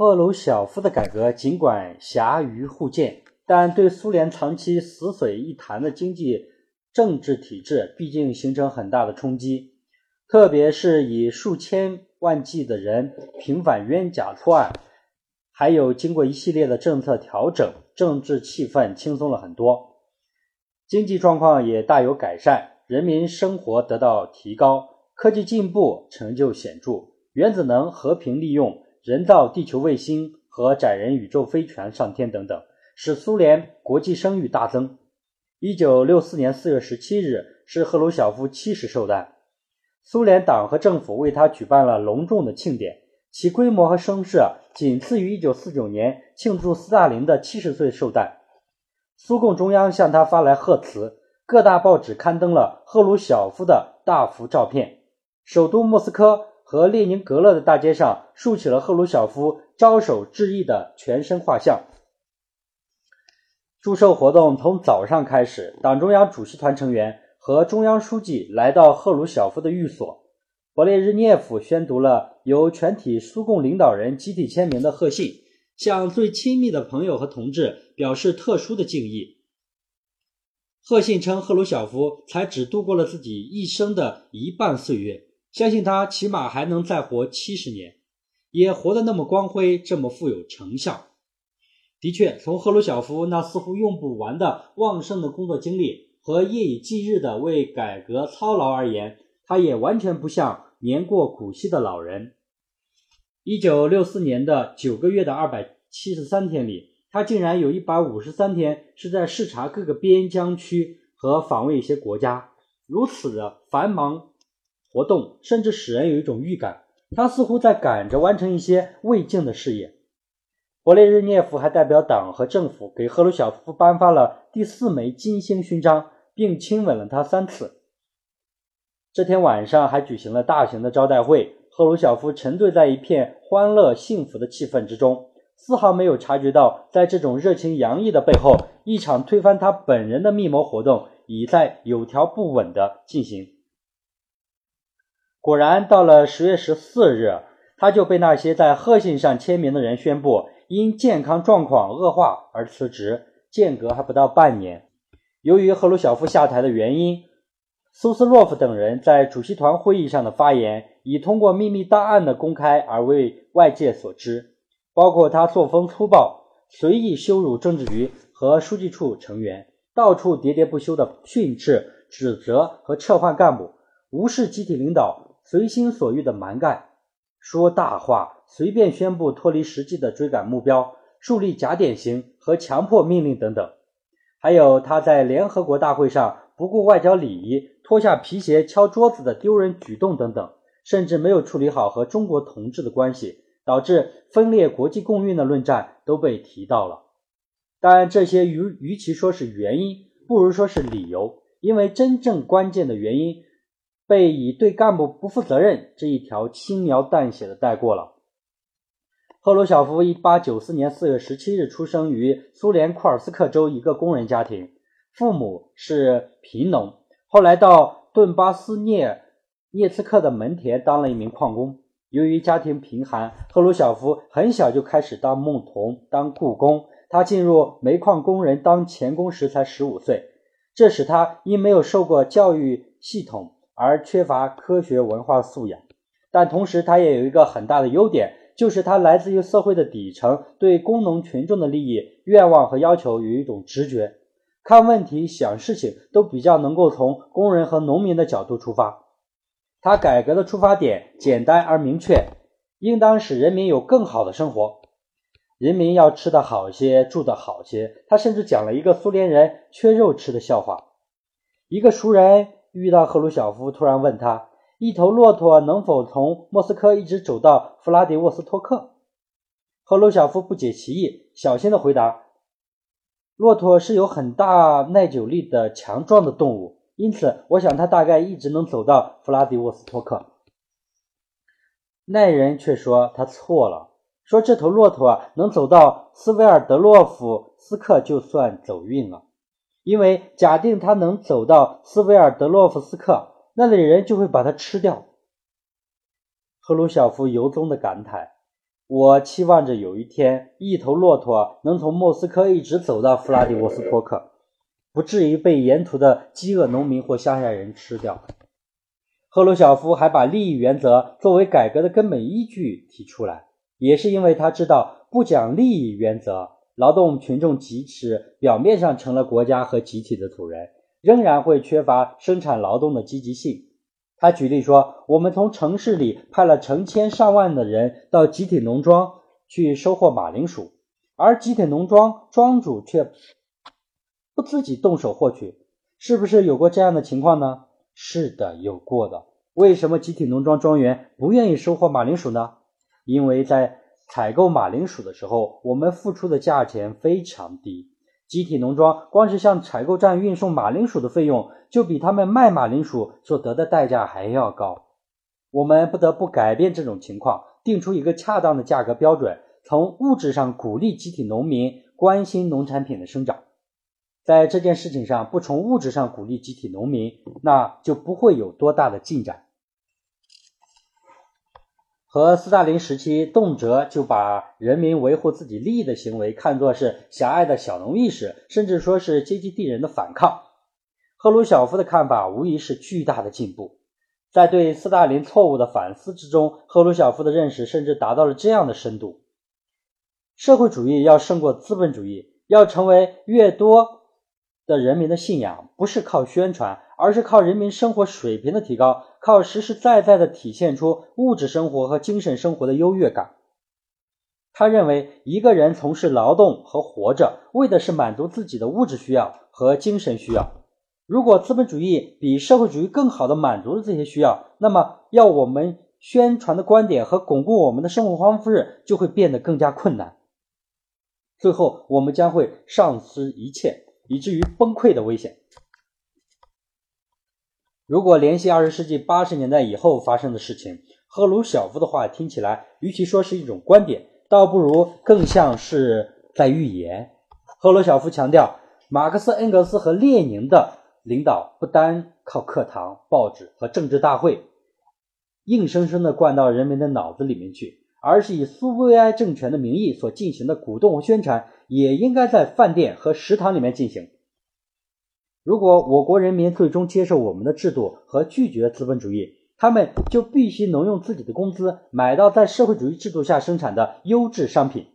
赫鲁晓夫的改革尽管瑕于互见，但对苏联长期死水一潭的经济政治体制毕竟形成很大的冲击，特别是以数千万计的人平反冤假错案，还有经过一系列的政策调整，政治气氛轻松了很多，经济状况也大有改善，人民生活得到提高。科技进步成就显著，原子能和平利用、人造地球卫星和载人宇宙飞船上天等等，使苏联国际声誉大增。一九六四年四月十七日是赫鲁晓夫七十寿诞，苏联党和政府为他举办了隆重的庆典，其规模和声势仅次于一九四九年庆祝斯大林的七十岁寿诞。苏共中央向他发来贺词，各大报纸刊登了赫鲁晓夫的大幅照片。首都莫斯科和列宁格勒的大街上竖起了赫鲁晓夫招手致意的全身画像。祝寿活动从早上开始，党中央主席团成员和中央书记来到赫鲁晓夫的寓所，勃列日涅夫宣读了由全体苏共领导人集体签名的贺信，向最亲密的朋友和同志表示特殊的敬意。贺信称，赫鲁晓夫才只度过了自己一生的一半岁月。相信他起码还能再活七十年，也活得那么光辉，这么富有成效。的确，从赫鲁晓夫那似乎用不完的旺盛的工作经历和夜以继日的为改革操劳而言，他也完全不像年过古稀的老人。一九六四年的九个月的二百七十三天里，他竟然有一百五十三天是在视察各个边疆区和访问一些国家，如此的繁忙。活动甚至使人有一种预感，他似乎在赶着完成一些未竟的事业。勃列日涅夫还代表党和政府给赫鲁晓夫颁发了第四枚金星勋章，并亲吻了他三次。这天晚上还举行了大型的招待会，赫鲁晓夫沉醉在一片欢乐幸福的气氛之中，丝毫没有察觉到，在这种热情洋溢的背后，一场推翻他本人的密谋活动已在有条不紊地进行。果然，到了十月十四日，他就被那些在贺信上签名的人宣布因健康状况恶化而辞职，间隔还不到半年。由于赫鲁晓夫下台的原因，苏斯洛夫等人在主席团会议上的发言已通过秘密档案的公开而为外界所知，包括他作风粗暴、随意羞辱政治局和书记处成员，到处喋喋不休的训斥、指责和撤换干部，无视集体领导。随心所欲的蛮干，说大话，随便宣布脱离实际的追赶目标，树立假典型和强迫命令等等。还有他在联合国大会上不顾外交礼仪，脱下皮鞋敲桌子的丢人举动等等，甚至没有处理好和中国同志的关系，导致分裂国际共运的论战都被提到了。但这些与与其说是原因，不如说是理由，因为真正关键的原因。被以对干部不负责任这一条轻描淡写的带过了。赫鲁晓夫1894年4月17日出生于苏联库尔斯克州一个工人家庭，父母是贫农，后来到顿巴斯涅涅茨克的门田当了一名矿工。由于家庭贫寒，赫鲁晓夫很小就开始当牧童、当雇工。他进入煤矿工人当钳工时才十五岁，这使他因没有受过教育系统。而缺乏科学文化素养，但同时他也有一个很大的优点，就是他来自于社会的底层，对工农群众的利益、愿望和要求有一种直觉，看问题、想事情都比较能够从工人和农民的角度出发。他改革的出发点简单而明确，应当使人民有更好的生活，人民要吃得好些，住得好些。他甚至讲了一个苏联人缺肉吃的笑话，一个熟人。遇到赫鲁晓夫，突然问他：“一头骆驼能否从莫斯科一直走到弗拉迪沃斯托克？”赫鲁晓夫不解其意，小心的回答：“骆驼是有很大耐久力的强壮的动物，因此我想它大概一直能走到弗拉迪沃斯托克。”那人却说他错了，说这头骆驼啊能走到斯维尔德洛夫斯克就算走运了。因为假定他能走到斯维尔德洛夫斯克，那里人就会把他吃掉。赫鲁晓夫由衷的感慨：我期望着有一天，一头骆驼能从莫斯科一直走到弗拉迪沃斯托克，不至于被沿途的饥饿农民或乡下人吃掉。赫鲁晓夫还把利益原则作为改革的根本依据提出来，也是因为他知道，不讲利益原则，劳动群众即使表面上成了国家和集体的主人，仍然会缺乏生产劳动的积极性。他举例说：“我们从城市里派了成千上万的人到集体农庄去收获马铃薯，而集体农庄庄主却不自己动手获取，是不是有过这样的情况呢？”“是的，有过的。”“为什么集体农庄庄园不愿意收获马铃薯呢？”“因为在采购马铃薯的时候，我们付出的价钱非常低。”集体农庄光是向采购站运送马铃薯的费用，就比他们卖马铃薯所得的代价还要高。我们不得不改变这种情况，定出一个恰当的价格标准，从物质上鼓励集体农民关心农产品的生长。在这件事情上，不从物质上鼓励集体农民，那就不会有多大的进展。和斯大林时期动辄就把人民维护自己利益的行为看作是狭隘的小农意识，甚至说是阶级敌人的反抗，赫鲁晓夫的看法无疑是巨大的进步。在对斯大林错误的反思之中，赫鲁晓夫的认识甚至达到了这样的深度：社会主义要胜过资本主义，要成为越多的人民的信仰，不是靠宣传。而是靠人民生活水平的提高，靠实实在在的体现出物质生活和精神生活的优越感。他认为，一个人从事劳动和活着，为的是满足自己的物质需要和精神需要。如果资本主义比社会主义更好的满足了这些需要，那么要我们宣传的观点和巩固我们的生活方式就会变得更加困难。最后，我们将会丧失一切，以至于崩溃的危险。如果联系二十世纪八十年代以后发生的事情，赫鲁晓夫的话听起来，与其说是一种观点，倒不如更像是在预言。赫鲁晓夫强调，马克思、恩格斯和列宁的领导不单靠课堂、报纸和政治大会硬生生地灌到人民的脑子里面去，而是以苏维埃政权的名义所进行的鼓动和宣传，也应该在饭店和食堂里面进行。如果我国人民最终接受我们的制度和拒绝资本主义，他们就必须能用自己的工资买到在社会主义制度下生产的优质商品。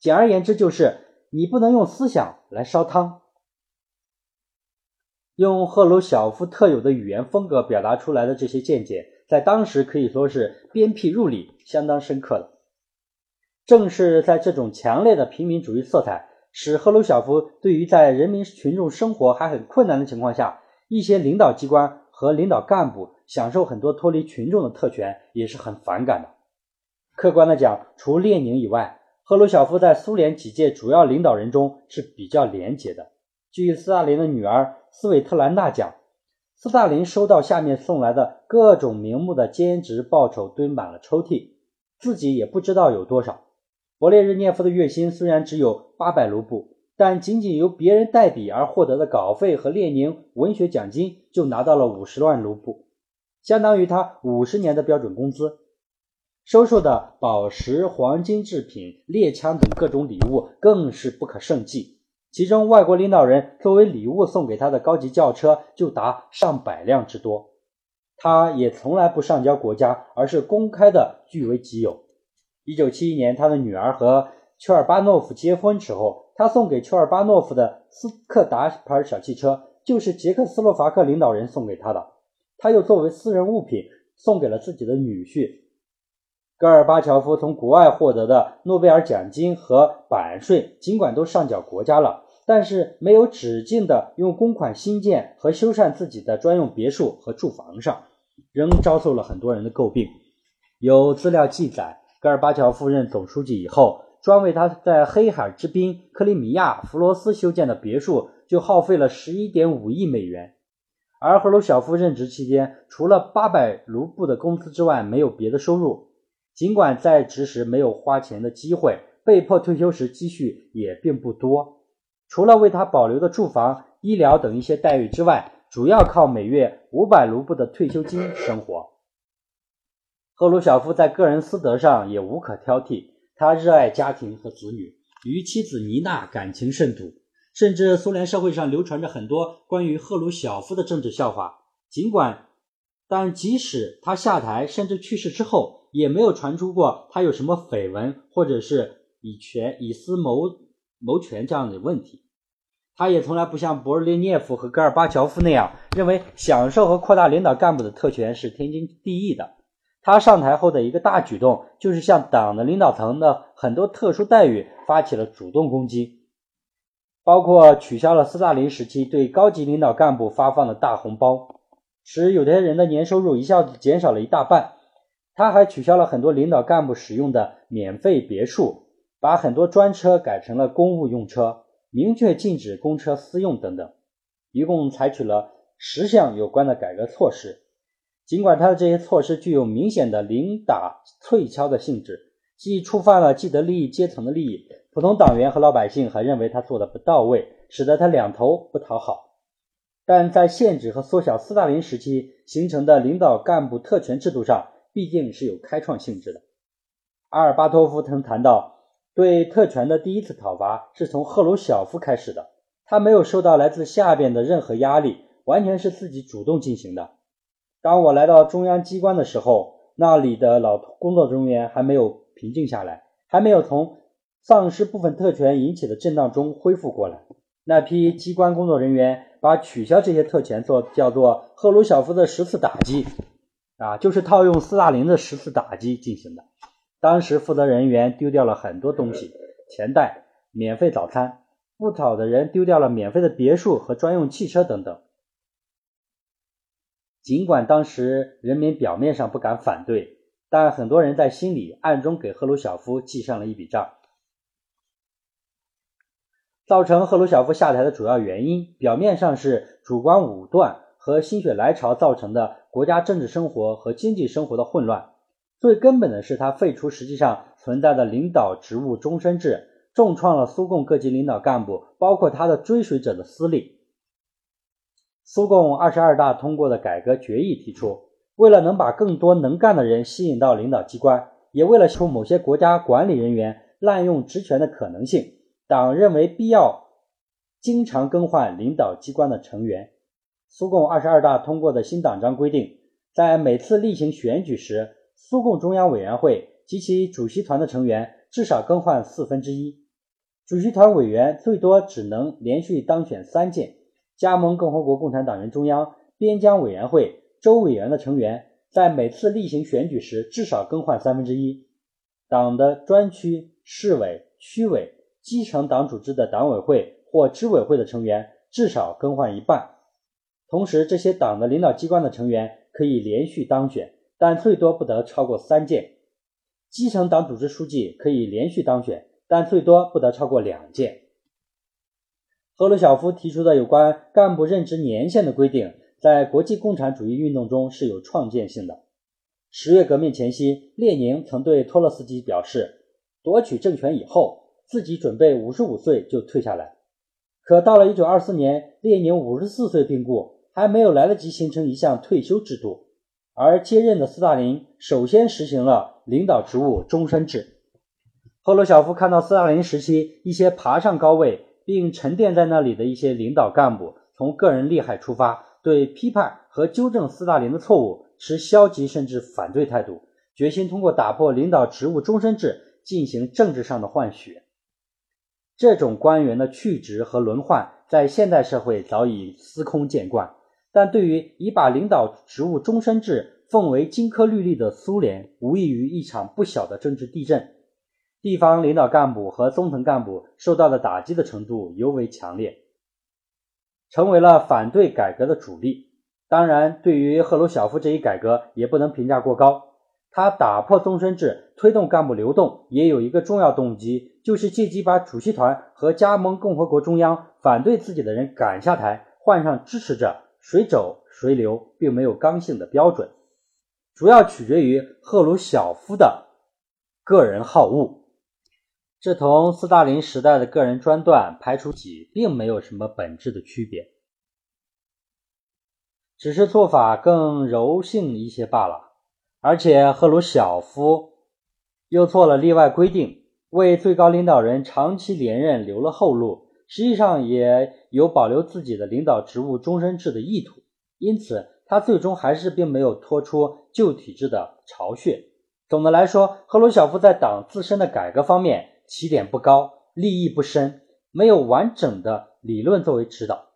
简而言之，就是你不能用思想来烧汤。用赫鲁晓夫特有的语言风格表达出来的这些见解，在当时可以说是鞭辟入里，相当深刻了。正是在这种强烈的平民主义色彩。使赫鲁晓夫对于在人民群众生活还很困难的情况下，一些领导机关和领导干部享受很多脱离群众的特权，也是很反感的。客观的讲，除列宁以外，赫鲁晓夫在苏联几届主要领导人中是比较廉洁的。据斯大林的女儿斯韦特兰娜讲，斯大林收到下面送来的各种名目的兼职报酬堆满了抽屉，自己也不知道有多少。勃列日涅夫的月薪虽然只有八百卢布，但仅仅由别人代笔而获得的稿费和列宁文学奖金就拿到了五十万卢布，相当于他五十年的标准工资。收受的宝石、黄金制品、猎枪等各种礼物更是不可胜计，其中外国领导人作为礼物送给他的高级轿车就达上百辆之多。他也从来不上交国家，而是公开的据为己有。一九七一年，他的女儿和丘尔巴诺夫结婚时候，他送给丘尔巴诺夫的斯柯达牌小汽车，就是捷克斯洛伐克领导人送给他的。他又作为私人物品送给了自己的女婿。戈尔巴乔夫从国外获得的诺贝尔奖金和版税，尽管都上缴国家了，但是没有止境的用公款新建和修缮自己的专用别墅和住房上，仍遭受了很多人的诟病。有资料记载。戈尔巴乔夫任总书记以后，专为他在黑海之滨克里米亚弗罗斯修建的别墅就耗费了十一点五亿美元。而赫鲁晓夫任职期间，除了八百卢布的工资之外，没有别的收入。尽管在职时没有花钱的机会，被迫退休时积蓄也并不多。除了为他保留的住房、医疗等一些待遇之外，主要靠每月五百卢布的退休金生活。赫鲁晓夫在个人私德上也无可挑剔，他热爱家庭和子女，与妻子妮娜感情甚笃。甚至苏联社会上流传着很多关于赫鲁晓夫的政治笑话。尽管，但即使他下台甚至去世之后，也没有传出过他有什么绯闻或者是以权以私谋谋权这样的问题。他也从来不像勃列涅夫和戈尔巴乔夫那样认为享受和扩大领导干部的特权是天经地义的。他上台后的一个大举动，就是向党的领导层的很多特殊待遇发起了主动攻击。包括取消了斯大林时期对高级领导干部发放的大红包，使有些人的年收入一下子减少了一大半。他还取消了很多领导干部使用的免费别墅，把很多专车改成了公务用车，明确禁止公车私用等等。一共采取了十项有关的改革措施。尽管他的这些措施具有明显的零打脆敲的性质，既触犯了既得利益阶层的利益。普通党员和老百姓还认为他做的不到位，使得他两头不讨好。但在限制和缩小斯大林时期形成的领导干部特权制度上，毕竟是有开创性质的。阿尔巴托夫曾谈到，对特权的第一次讨伐是从赫鲁晓夫开始的，他没有受到来自下边的任何压力，完全是自己主动进行的。当我来到中央机关的时候，那里的老工作人员还没有平静下来，还没有从。丧失部分特权引起的震荡中恢复过来，那批机关工作人员把取消这些特权做叫做赫鲁晓夫的十次打击，啊，就是套用斯大林的十次打击进行的。当时负责人员丢掉了很多东西，钱袋、免费早餐，不讨的人丢掉了免费的别墅和专用汽车等等。尽管当时人民表面上不敢反对，但很多人在心里暗中给赫鲁晓夫记上了一笔账。造成赫鲁晓夫下台的主要原因，表面上是主观武断和心血来潮造成的国家政治生活和经济生活的混乱；最根本的是他废除实际上存在的领导职务终身制，重创了苏共各级领导干部，包括他的追随者的私利。苏共二十二大通过的改革决议提出，为了能把更多能干的人吸引到领导机关，也为了出某些国家管理人员滥用职权的可能性。党认为必要经常更换领导机关的成员。苏共二十二大通过的新党章规定，在每次例行选举时，苏共中央委员会及其主席团的成员至少更换四分之一。主席团委员最多只能连续当选三届。加盟共和国共产党员中央、边疆委员会、州委员的成员在每次例行选举时至少更换三分之一。党的专区、市委、区委。基层党组织的党委会或支委会的成员至少更换一半，同时这些党的领导机关的成员可以连续当选，但最多不得超过三届。基层党组织书记可以连续当选，但最多不得超过两届。赫鲁晓夫提出的有关干部任职年限的规定，在国际共产主义运动中是有创建性的。十月革命前夕，列宁曾对托洛斯基表示，夺取政权以后。自己准备五十五岁就退下来，可到了一九二四年，列宁五十四岁病故，还没有来得及形成一项退休制度，而接任的斯大林首先实行了领导职务终身制。赫鲁晓夫看到斯大林时期一些爬上高位并沉淀在那里的一些领导干部从个人利害出发，对批判和纠正斯大林的错误持消极甚至反对态度，决心通过打破领导职务终身制进行政治上的换血。这种官员的去职和轮换，在现代社会早已司空见惯，但对于已把领导职务终身制奉为金科玉律的苏联，无异于一场不小的政治地震。地方领导干部和中层干部受到的打击的程度尤为强烈，成为了反对改革的主力。当然，对于赫鲁晓夫这一改革，也不能评价过高。他打破终身制，推动干部流动，也有一个重要动机，就是借机把主席团和加盟共和国中央反对自己的人赶下台，换上支持者，谁走谁留，并没有刚性的标准，主要取决于赫鲁晓夫的个人好恶。这同斯大林时代的个人专断、排除己，并没有什么本质的区别，只是做法更柔性一些罢了。而且赫鲁晓夫又做了例外规定，为最高领导人长期连任留了后路，实际上也有保留自己的领导职务终身制的意图。因此，他最终还是并没有脱出旧体制的巢穴。总的来说，赫鲁晓夫在党自身的改革方面起点不高，立意不深，没有完整的理论作为指导。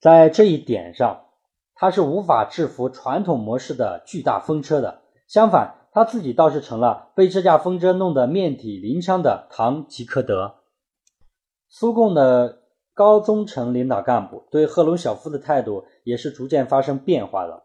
在这一点上，他是无法制服传统模式的巨大风车的。相反，他自己倒是成了被这架风车弄得遍体鳞伤的堂吉诃德。苏共的高中层领导干部对赫鲁晓夫的态度也是逐渐发生变化的。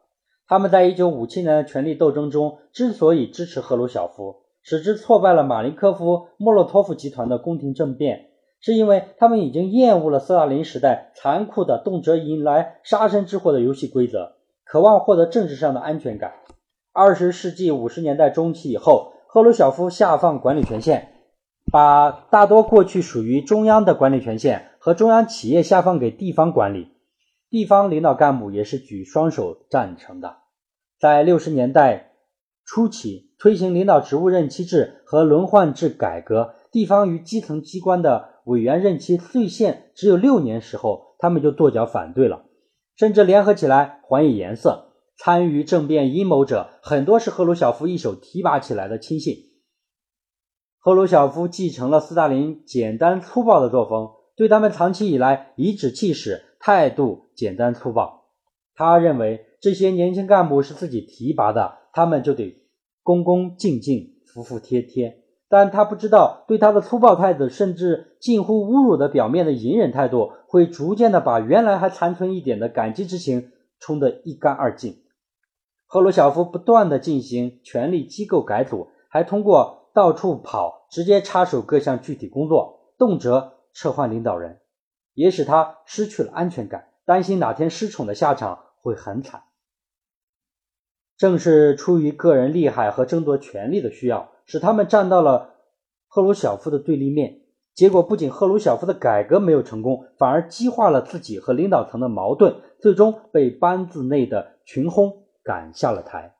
他们在1957年的权力斗争中之所以支持赫鲁晓夫，使之挫败了马林科夫、莫洛托夫集团的宫廷政变，是因为他们已经厌恶了斯大林时代残酷的、动辄引来杀身之祸的游戏规则，渴望获得政治上的安全感。二十世纪五十年代中期以后，赫鲁晓夫下放管理权限，把大多过去属于中央的管理权限和中央企业下放给地方管理，地方领导干部也是举双手赞成的。在六十年代初期推行领导职务任期制和轮换制改革，地方与基层机关的委员任期最限只有六年时候，他们就跺脚反对了，甚至联合起来还以颜色。参与政变阴谋者很多是赫鲁晓夫一手提拔起来的亲信。赫鲁晓夫继承了斯大林简单粗暴的作风，对他们长期以来颐指气使，态度简单粗暴。他认为这些年轻干部是自己提拔的，他们就得恭恭敬敬、服服帖帖。但他不知道，对他的粗暴态度，甚至近乎侮辱的表面的隐忍态度，会逐渐的把原来还残存一点的感激之情冲得一干二净。赫鲁晓夫不断地进行权力机构改组，还通过到处跑，直接插手各项具体工作，动辄撤换领导人，也使他失去了安全感，担心哪天失宠的下场会很惨。正是出于个人利害和争夺权力的需要，使他们站到了赫鲁晓夫的对立面。结果不仅赫鲁晓夫的改革没有成功，反而激化了自己和领导层的矛盾，最终被班子内的群轰。赶下了台。